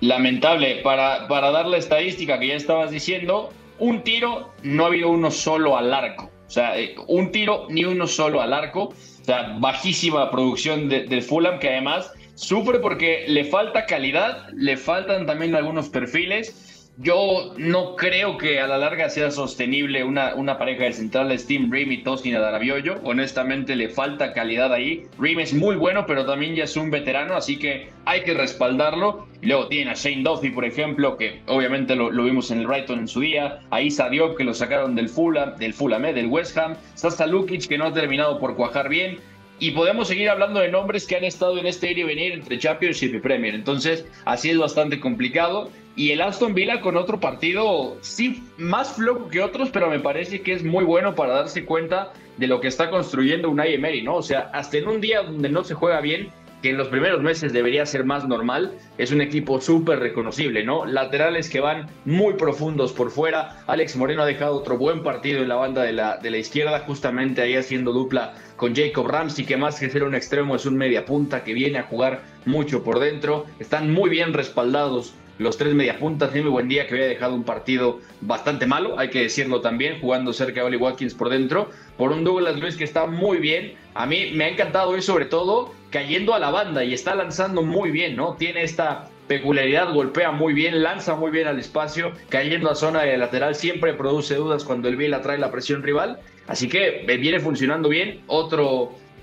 Lamentable, para, para dar la estadística que ya estabas diciendo, un tiro, no ha habido uno solo al arco. O sea, eh, un tiro, ni uno solo al arco. O sea, bajísima producción de- del Fulham, que además sufre porque le falta calidad, le faltan también algunos perfiles. Yo no creo que a la larga sea sostenible una, una pareja de centrales, Tim Ream y Tosin Adarabioyo. Honestamente, le falta calidad ahí. Ream es muy bueno, pero también ya es un veterano, así que hay que respaldarlo. Y luego tienen a Shane Duffy, por ejemplo, que obviamente lo, vimos en el Brighton en su día. A Isa Diop, que lo sacaron del Fulham, del Fulham, eh, del West Ham. Sasa Lukic, que no ha terminado por cuajar bien. Y podemos seguir hablando de nombres que han estado en este ir y venir entre Championship y Premier. Entonces, así es bastante complicado. Y el Aston Villa con otro partido, sí, más flojo que otros, pero me parece que es muy bueno para darse cuenta de lo que está construyendo Unai Emery, ¿no? O sea, hasta en un día donde no se juega bien, que en los primeros meses debería ser más normal, es un equipo súper reconocible, ¿no? Laterales que van muy profundos por fuera. Alex Moreno ha dejado otro buen partido en la banda de la, de la izquierda, justamente ahí haciendo dupla con Jacob Ramsey, que más que ser un extremo es un media punta que viene a jugar mucho por dentro. Están muy bien respaldados los tres mediapuntas. Jimmy Buendía que había dejado un partido bastante malo, hay que decirlo también, jugando cerca de Oli Watkins por dentro, por un Douglas Luis que está muy bien. A mí me ha encantado y sobre todo cayendo a la banda y está lanzando muy bien, ¿no? Tiene esta peculiaridad, golpea muy bien, lanza muy bien al espacio, cayendo a zona de lateral, siempre produce dudas cuando el Vila trae la presión rival. Así que viene funcionando bien.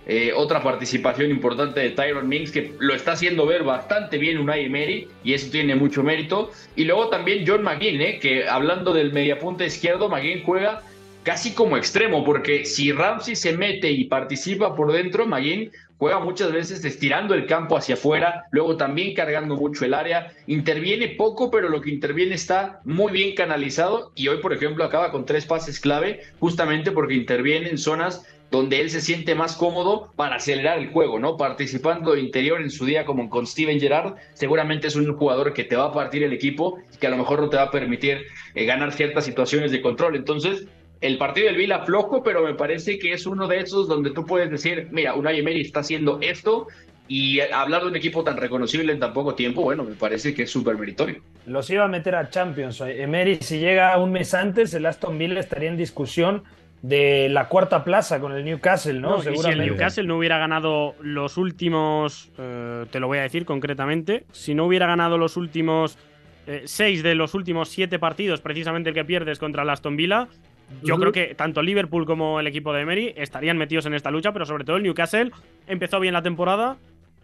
Eh, otra participación importante de Tyron Minks, que lo está haciendo ver bastante bien Unai Emery, y eso tiene mucho mérito. Y luego también John McGinn, eh, que hablando del mediapunta izquierdo, McGinn juega casi como extremo, porque si Ramsey se mete y participa por dentro, McGinn juega muchas veces estirando el campo hacia afuera, luego también cargando mucho el área, interviene poco, pero lo que interviene está muy bien canalizado y hoy, por ejemplo, acaba con tres pases clave, justamente porque interviene en zonas donde él se siente más cómodo para acelerar el juego, ¿no? Participando de interior en su día como con Steven Gerrard, seguramente es un jugador que te va a partir el equipo y que a lo mejor no te va a permitir eh, ganar ciertas situaciones de control. Entonces, el partido del Vila flojo, pero me parece que es uno de esos donde tú puedes decir, mira, Unai Emery está haciendo esto y hablar de un equipo tan reconocible en tan poco tiempo, bueno, me parece que es súper meritorio. Los iba a meter a Champions. Emery, si llega un mes antes, el Aston Villa estaría en discusión de la cuarta plaza con el Newcastle, ¿no? si el Newcastle no hubiera ganado los últimos, eh, te lo voy a decir concretamente, si no hubiera ganado los últimos eh, seis de los últimos siete partidos, precisamente el que pierdes contra el Aston Villa, yo creo que tanto Liverpool como el equipo de Emery estarían metidos en esta lucha, pero sobre todo el Newcastle empezó bien la temporada,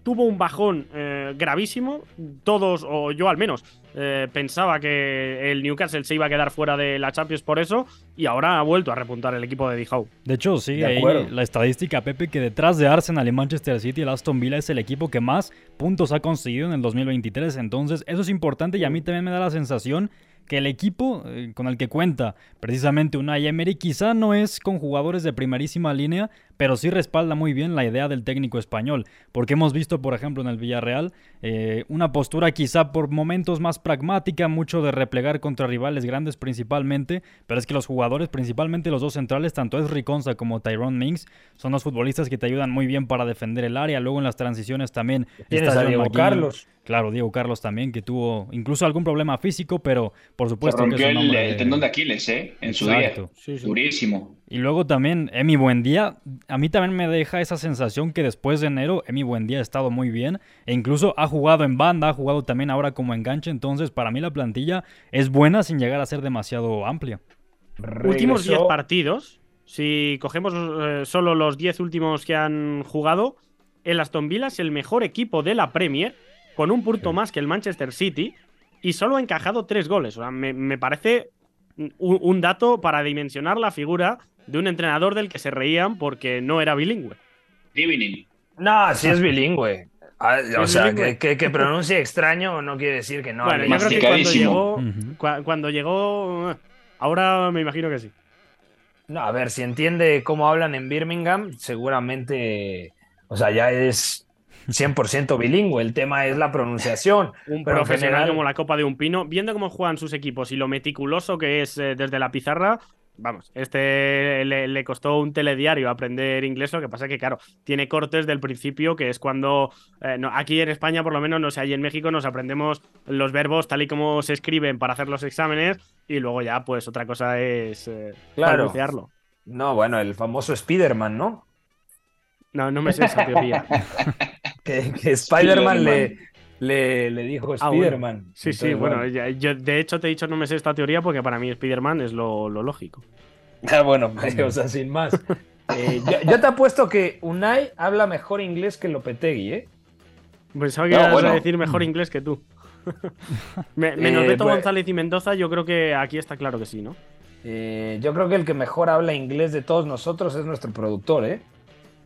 tuvo un bajón eh, gravísimo. Todos, o yo al menos, eh, pensaba que el Newcastle se iba a quedar fuera de la Champions por eso. Y ahora ha vuelto a repuntar el equipo de Dijau. De hecho, sí, ahí la estadística, Pepe, que detrás de Arsenal y Manchester City, el Aston Villa es el equipo que más puntos ha conseguido en el 2023. Entonces, eso es importante y a mí también me da la sensación que el equipo eh, con el que cuenta precisamente Unai Emery quizá no es con jugadores de primerísima línea, pero sí respalda muy bien la idea del técnico español, porque hemos visto, por ejemplo, en el Villarreal eh, una postura quizá por momentos más pragmática, mucho de replegar contra rivales grandes principalmente, pero es que los jugadores, principalmente los dos centrales, tanto es Riconza como Tyrone Minks, son los futbolistas que te ayudan muy bien para defender el área, luego en las transiciones también está a Diego Carlos. Claro, Diego Carlos también, que tuvo incluso algún problema físico, pero por supuesto. Se rompió el, tendón de Aquiles, ¿eh? En su día. Durísimo. Y luego también, Emi Buendía, a mí también me deja esa sensación que después de enero, Emi Buendía ha estado muy bien. E incluso ha jugado en banda, ha jugado también ahora como enganche. Entonces, para mí la plantilla es buena sin llegar a ser demasiado amplia. Últimos 10 partidos, si cogemos eh, solo los 10 últimos que han jugado, el Aston Villa es el mejor equipo de la Premier con un punto más que el Manchester City y solo ha encajado tres goles. O sea, me, parece un, dato para dimensionar la figura de un entrenador del que se reían porque no era bilingüe. No, sí es bilingüe. Ah, o sea, que, que, pronuncie extraño no quiere decir que no. Bueno, yo creo que cuando llegó, cuando llegó, ahora me imagino que sí. No, a ver, si entiende cómo hablan en Birmingham, seguramente, o sea, ya es 100% bilingüe. El tema es la pronunciación. Un profesional como la copa de un pino, viendo cómo juegan sus equipos y lo meticuloso que es eh, desde la pizarra, vamos, este le, costó un telediario aprender inglés, lo que pasa que, claro, tiene cortes del principio, que es cuando, eh, aquí en España por lo menos, no sé, ahí en México nos aprendemos los verbos tal y como se escriben para hacer los exámenes y luego ya, pues otra cosa es eh, pronunciarlo. No, bueno, el famoso Spiderman, ¿no? No, no me sé esa teoría. que, Spider-Man le, le, dijo ah, Spider-Man. Sí, sí, bueno, yo de hecho te he dicho no me sé esta teoría porque para mí Spider-Man es lo, lógico. Ah, bueno, o sea, sin más. Eh, yo, te apuesto que Unai habla mejor inglés que Lopetegui, ¿eh? Pensaba que ibas a decir mejor inglés que tú. Menos eh, Beto pues- González y Mendoza, yo creo que aquí está claro que sí, ¿no? Eh, yo creo que el que mejor habla inglés de todos nosotros es nuestro productor, ¿eh?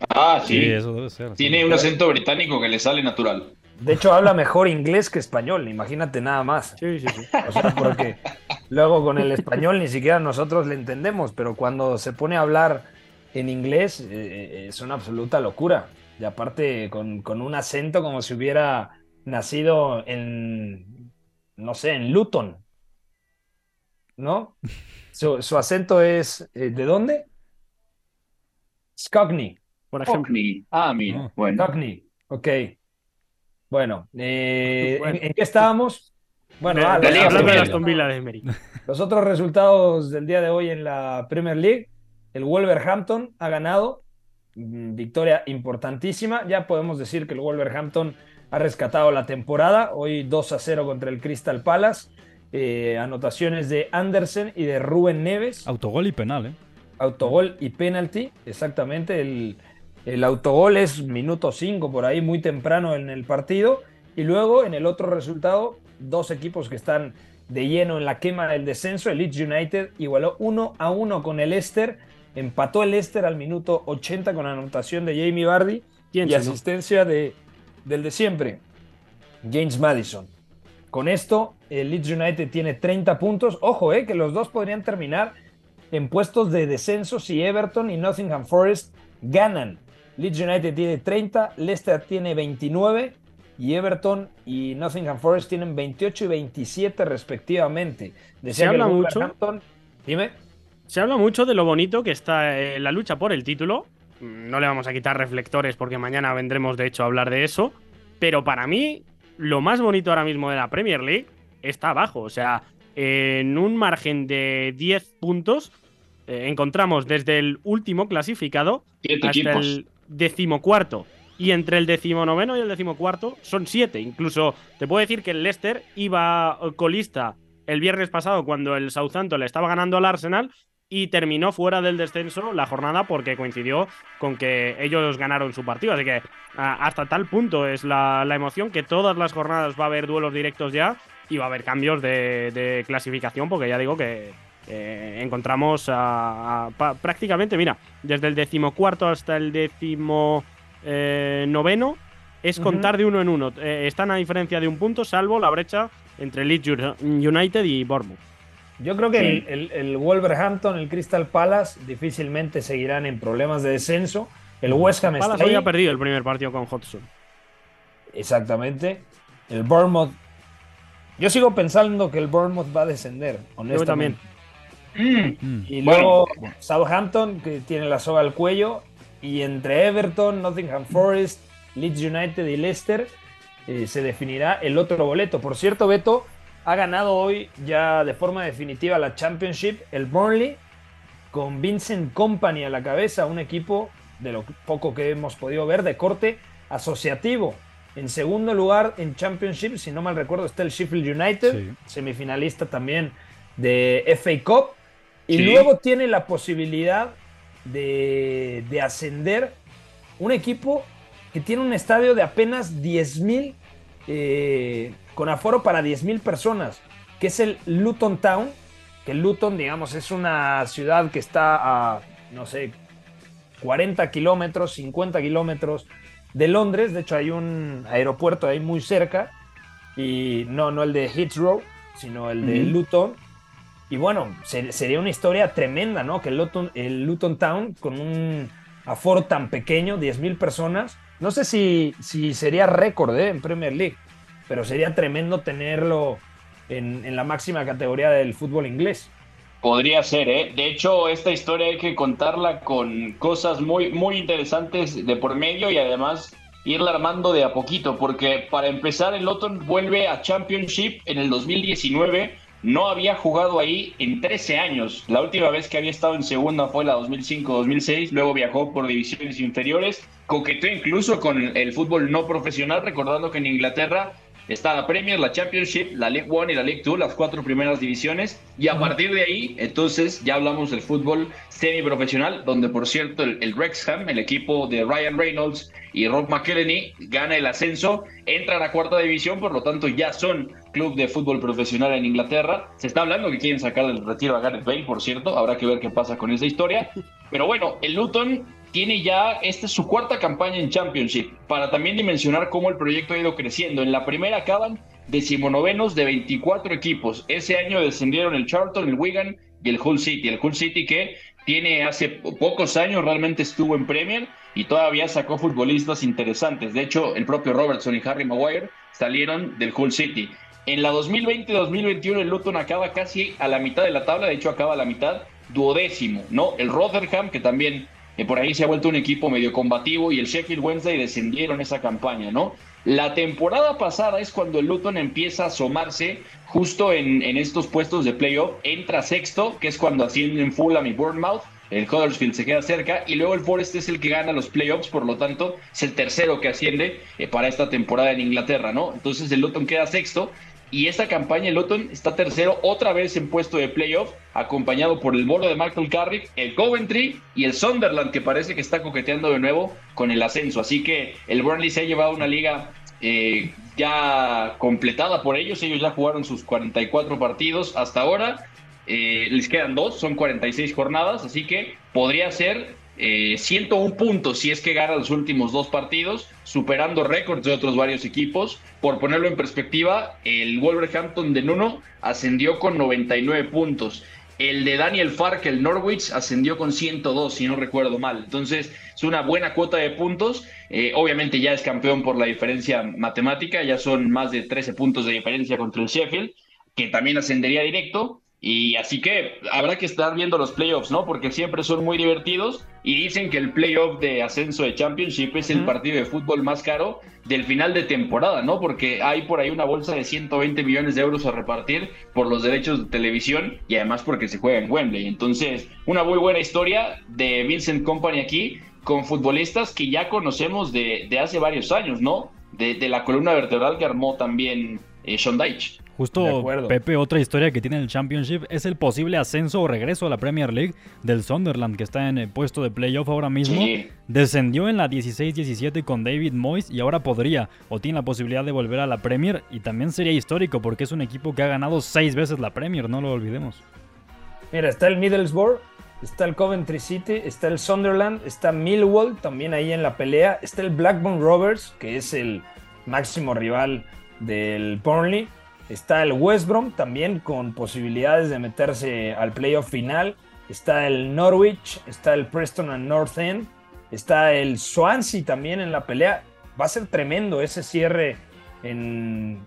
Ah, sí. eso debe ser. Tiene un acento británico que le sale natural. De hecho, habla mejor inglés que español, imagínate nada más. Sí, sí, sí. O sea, porque luego con el español ni siquiera nosotros le entendemos, pero cuando se pone a hablar en inglés eh, es una absoluta locura. Y aparte con, con, un acento como si hubiera nacido en, no sé, en Luton. ¿No? Su, su acento es, eh, ¿de dónde? Scogney. Por ejemplo. Ah, mira, bueno. Scogney, ok. Bueno, eh, ¿en, ¿en, qué estábamos? Bueno, de, ah, de, los, hablando de Aston Villa de Emery. Los otros resultados del día de hoy en la Premier League. El Wolverhampton ha ganado, victoria importantísima. Ya podemos decir que el Wolverhampton ha rescatado la temporada. Hoy 2 a 0 contra el Crystal Palace. Eh, anotaciones de Andersen y de Rubén Neves. Autogol y penal, ¿eh? Autogol y penalti, exactamente. El, el autogol es minuto 5 por ahí, muy temprano en el partido. Y luego en el otro resultado, dos equipos que están de lleno en la quema del descenso. El Leeds United igualó 1 a 1 con el Leicester. Empató el Leicester al minuto 80 con la anotación de Jamie Vardy y asistencia de, del de siempre, James Madison. Con esto, el Leeds United tiene 30 puntos. Ojo, eh, que los dos podrían terminar en puestos de descenso si Everton y Nottingham Forest ganan. Leeds United tiene 30, Leicester tiene 29 y Everton y Nottingham Forest tienen 28 y 27 respectivamente. Decía Se habla mucho. Dime. Se habla mucho de lo bonito que está eh, la lucha por el título. No le vamos a quitar reflectores porque mañana vendremos de hecho a hablar de eso. Pero para mí, lo más bonito ahora mismo de la Premier League está abajo. O sea, en un margen de 10 puntos eh, encontramos desde el último clasificado Siete hasta equipos. el decimocuarto. Y entre el decimonoveno y el decimocuarto son siete. Incluso te puedo decir que el Leicester iba colista el viernes pasado cuando el Southampton le estaba ganando al Arsenal y terminó fuera del descenso la jornada porque coincidió con que ellos ganaron su partido. Así que hasta tal punto es la, emoción que todas las jornadas va a haber duelos directos ya y va a haber cambios de clasificación porque ya digo que eh, encontramos a, a, prácticamente, mira, desde el decimocuarto hasta el décimo eh, noveno es contar uh -huh. de uno en uno. Eh, están a diferencia de un punto, salvo la brecha entre Leeds United y Bournemouth. Yo creo que sí. el, el, el, Wolverhampton, el Crystal Palace difícilmente seguirán en problemas de descenso. El West Ham Palace está ahí. había perdido el primer partido con Hodgson. Exactamente. El Bournemouth. Yo sigo pensando que el Bournemouth va a descender, honestamente. Yo también. Mm. Y luego bueno. Southampton, que tiene la soga al cuello. Y entre Everton, Nottingham Forest, Leeds United y Leicester eh, se definirá el otro boleto. Por cierto, Beto ha ganado hoy ya de forma definitiva la Championship el Burnley con Vincent Company a la cabeza, un equipo de lo poco que hemos podido ver de corte asociativo. En segundo lugar en Championship, si no mal recuerdo, está el Sheffield United, sí. semifinalista también de FA Cup. Y sí. luego tiene la posibilidad de, de, ascender un equipo que tiene un estadio de apenas 10.000, eh, con aforo para 10.000 personas, que es el Luton Town, que Luton, digamos, es una ciudad que está a, no sé, 40 kilómetros, 50 kilómetros de Londres, de hecho hay un aeropuerto ahí muy cerca, y no, no el de Heathrow, sino el de uh -huh. Luton, y bueno, ser, sería una historia tremenda, ¿no? Que el Luton, el Luton Town, con un aforo tan pequeño, 10.000 personas, no sé si, si sería récord ¿eh? en Premier League, pero sería tremendo tenerlo en, en, la máxima categoría del fútbol inglés. Podría ser, ¿eh? De hecho, esta historia hay que contarla con cosas muy, muy interesantes de por medio y además irla armando de a poquito, porque para empezar, el Luton vuelve a Championship en el 2019 no había jugado ahí en 13 años. La última vez que había estado en segunda fue la 2005-2006, luego viajó por divisiones inferiores, coqueteó incluso con el fútbol no profesional, recordando que en Inglaterra está la Premier, la Championship, la League One y la League Two, las cuatro primeras divisiones, y a partir de ahí, entonces, ya hablamos del fútbol semiprofesional, donde por cierto el, el Wrexham, el equipo de Ryan Reynolds y Rob McElhenney, gana el ascenso, entran a cuarta división, por lo tanto ya son club de fútbol profesional en Inglaterra. Se está hablando que quieren sacar del retiro a Gareth Bale, por cierto, habrá que ver qué pasa con esa historia. Pero bueno, el Luton tiene ya, esta es su cuarta campaña en Championship, para también dimensionar cómo el proyecto ha ido creciendo. En la primera acaban decimonovenos de 24 equipos. Ese año descendieron el Charlton, el Wigan y el Hull City. El Hull City que tiene hace pocos años realmente estuvo en Premier y todavía sacó futbolistas interesantes. De hecho, el propio Robertson y Harry Maguire salieron del Hull City. En la 2020-2021 el Luton acaba casi a la mitad de la tabla, de hecho acaba a la mitad, duodécimo, ¿no? El Rotherham, que también eh, por ahí se ha vuelto un equipo medio combativo, y el Sheffield Wednesday descendieron esa campaña, ¿no? La temporada pasada es cuando el Luton empieza a asomarse justo en, estos puestos de playoff, entra sexto, que es cuando ascienden Fulham y Bournemouth, el Huddersfield se queda cerca y luego el Forest es el que gana los playoffs, por lo tanto es el tercero que asciende eh, para esta temporada en Inglaterra, ¿no? Entonces el Luton queda sexto y esta campaña el Luton está tercero otra vez en puesto de playoff, acompañado por el Moro de Michael Carrick, el Coventry y el Sunderland que parece que está coqueteando de nuevo con el ascenso. Así que el Burnley se ha llevado una liga eh, ya completada por ellos. Ellos ya jugaron sus 44 partidos hasta ahora eh, les quedan dos, son 46 jornadas, así que podría ser 101 eh, puntos si es que gana los últimos dos partidos, superando récords de otros varios equipos. Por ponerlo en perspectiva, el Wolverhampton de Nuno ascendió con 99 puntos. El de Daniel Fark, el Norwich, ascendió con 102, si no recuerdo mal. Entonces, es una buena cuota de puntos. Eh, obviamente ya es campeón por la diferencia matemática, ya son más de 13 puntos de diferencia contra el Sheffield, que también ascendería directo. Y así que habrá que estar viendo los playoffs, ¿no? Porque siempre son muy divertidos y dicen que el playoff de ascenso de Championship es el partido de fútbol más caro del final de temporada, ¿no? Porque hay por ahí una bolsa de 120 millones de euros a repartir por los derechos de televisión y además porque se juega en Wembley. Entonces, una muy buena historia de Vincent Company aquí con futbolistas que ya conocemos de, hace varios años, ¿no? De, la columna vertebral que armó también eh, Sean Dyche. Justo, Pepe, otra historia que tiene el Championship es el posible ascenso o regreso a la Premier League del Sunderland, que está en el puesto de playoff ahora mismo. Descendió en la 16-17 con David Moyes y ahora podría o tiene la posibilidad de volver a la Premier. Y también sería histórico porque es un equipo que ha ganado seis veces la Premier, no lo olvidemos. Mira, está el Middlesbrough, está el Coventry City, está el Sunderland, está Millwall también ahí en la pelea, está el Blackburn Rovers, que es el máximo rival del Burnley Está el West Brom también con posibilidades de meterse al playoff final. Está el Norwich, está el Preston and North End, está el Swansea también en la pelea. Va a ser tremendo ese cierre en.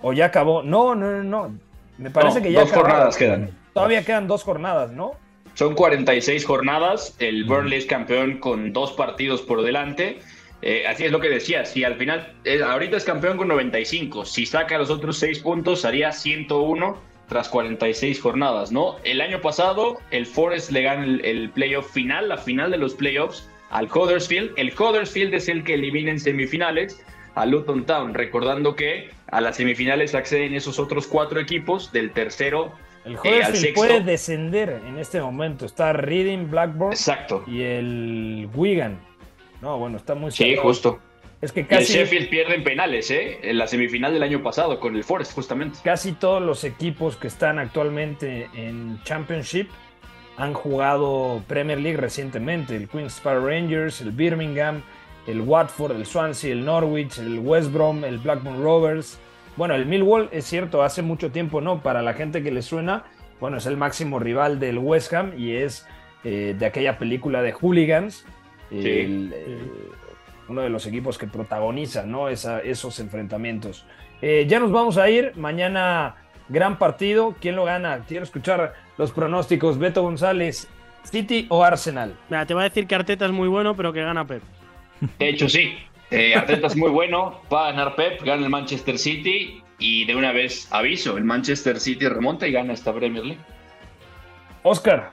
¿O ya acabó? No, no, no, no. Me parece que ya. Dos jornadas quedan. Todavía quedan dos jornadas, ¿no? Son 46 jornadas. El Burnley es campeón con dos partidos por delante. Eh, así es lo que decía, si al final, eh, ahorita es campeón con 95, si saca los otros 6 puntos haría 101 tras 46 jornadas, ¿no? El año pasado el Forest le gana el, playoff final, la final de los playoffs al Huddersfield. El Huddersfield es el que elimina en semifinales a Luton Town, recordando que a las semifinales acceden esos otros cuatro equipos del tercero el eh, Huddersfield puede descender en este momento. Está Reading, Blackburn Exacto. y el Wigan. No, bueno, está muy Sí, justo. Es que casi. El Sheffield pierde en penales, ¿eh? En la semifinal del año pasado con el Forest, justamente. Casi todos los equipos que están actualmente en Championship han jugado Premier League recientemente. El Queen's Park Rangers, el Birmingham, el Watford, el Swansea, el Norwich, el West Brom, el Blackburn Rovers. Bueno, el Millwall es cierto, hace mucho tiempo no, para la gente que le suena, bueno, es el máximo rival del West Ham y es eh, de aquella película de Hooligans eh, uno de los equipos que protagoniza ¿no? esos enfrentamientos. Eh, ya nos vamos a ir. Mañana, gran partido. ¿Quién lo gana? Quiero escuchar los pronósticos. Beto González, ¿City o Arsenal? te va a decir que Arteta es muy bueno, pero que gana Pep. De hecho, sí. Eh, Arteta es muy bueno. Va a ganar Pep, gana el Manchester City. Y de una vez aviso: el Manchester City remonta y gana esta Premier League. Oscar.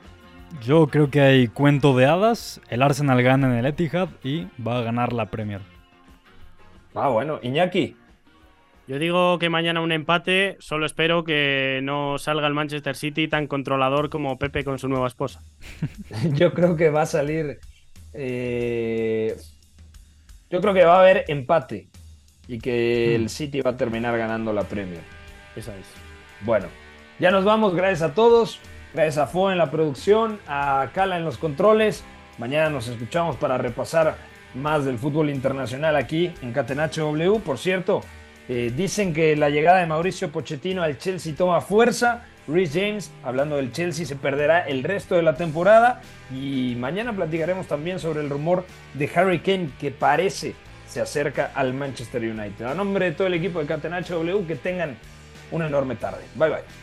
Yo creo que hay cuento de hadas. El Arsenal gana en el Etihad y va a ganar la Premier. Ah, bueno. Iñaki. Yo digo que mañana un empate. Solo espero que no salga el Manchester City tan controlador como Pepe con su nueva esposa. Yo creo que va a salir. Eh, yo creo que va a haber empate y que el mm. City va a terminar ganando la Premier. Esa es. Bueno, ya nos vamos. Gracias a todos. Gracias a Fo en la producción, a Cala en los controles. Mañana nos escuchamos para repasar más del fútbol internacional aquí en Catenacho W. Por cierto, eh, dicen que la llegada de Mauricio Pochettino al Chelsea toma fuerza. Rhys James, hablando del Chelsea, se perderá el resto de la temporada. Y mañana platicaremos también sobre el rumor de Harry Kane que parece se acerca al Manchester United. A nombre de todo el equipo de Catenacho W, que tengan una enorme tarde. Bye bye.